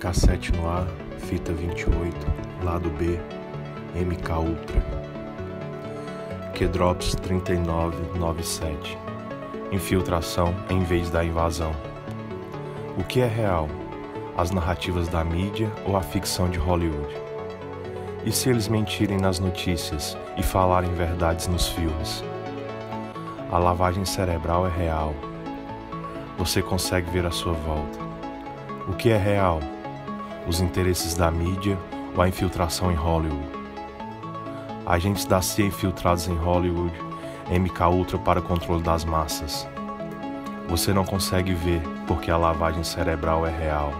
Cassete no ar, fita 28, lado B, MK Ultra. Q-Drops 3997. Infiltração em vez da invasão. O que é real? As narrativas da mídia ou a ficção de Hollywood? E se eles mentirem nas notícias e falarem verdades nos filmes? A lavagem cerebral é real. Você consegue ver a sua volta. O que é real? Os interesses da mídia ou a infiltração em Hollywood? Agentes da CIA infiltrados em Hollywood, MK Ultra para controle das massas. Você não consegue ver porque a lavagem cerebral é real.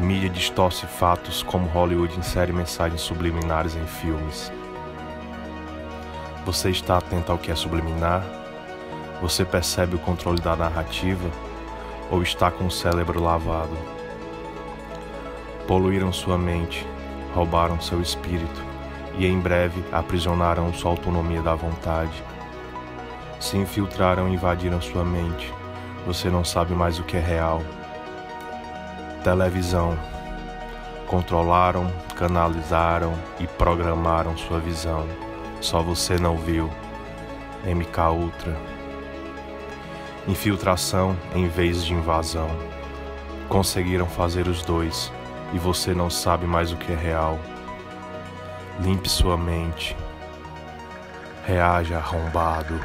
Mídia distorce fatos como Hollywood insere mensagens subliminares em filmes. Você está atento ao que é subliminar? Você percebe o controle da narrativa? Ou está com o cérebro lavado? Poluíram sua mente, roubaram seu espírito e em breve aprisionaram sua autonomia da vontade. Se infiltraram e invadiram sua mente. Você não sabe mais o que é real. Televisão. Controlaram, canalizaram e programaram sua visão. Só você não viu. MK Ultra. Infiltração em vez de invasão. Conseguiram fazer os dois e você não sabe mais o que é real. Limpe sua mente. Reaja arrombado.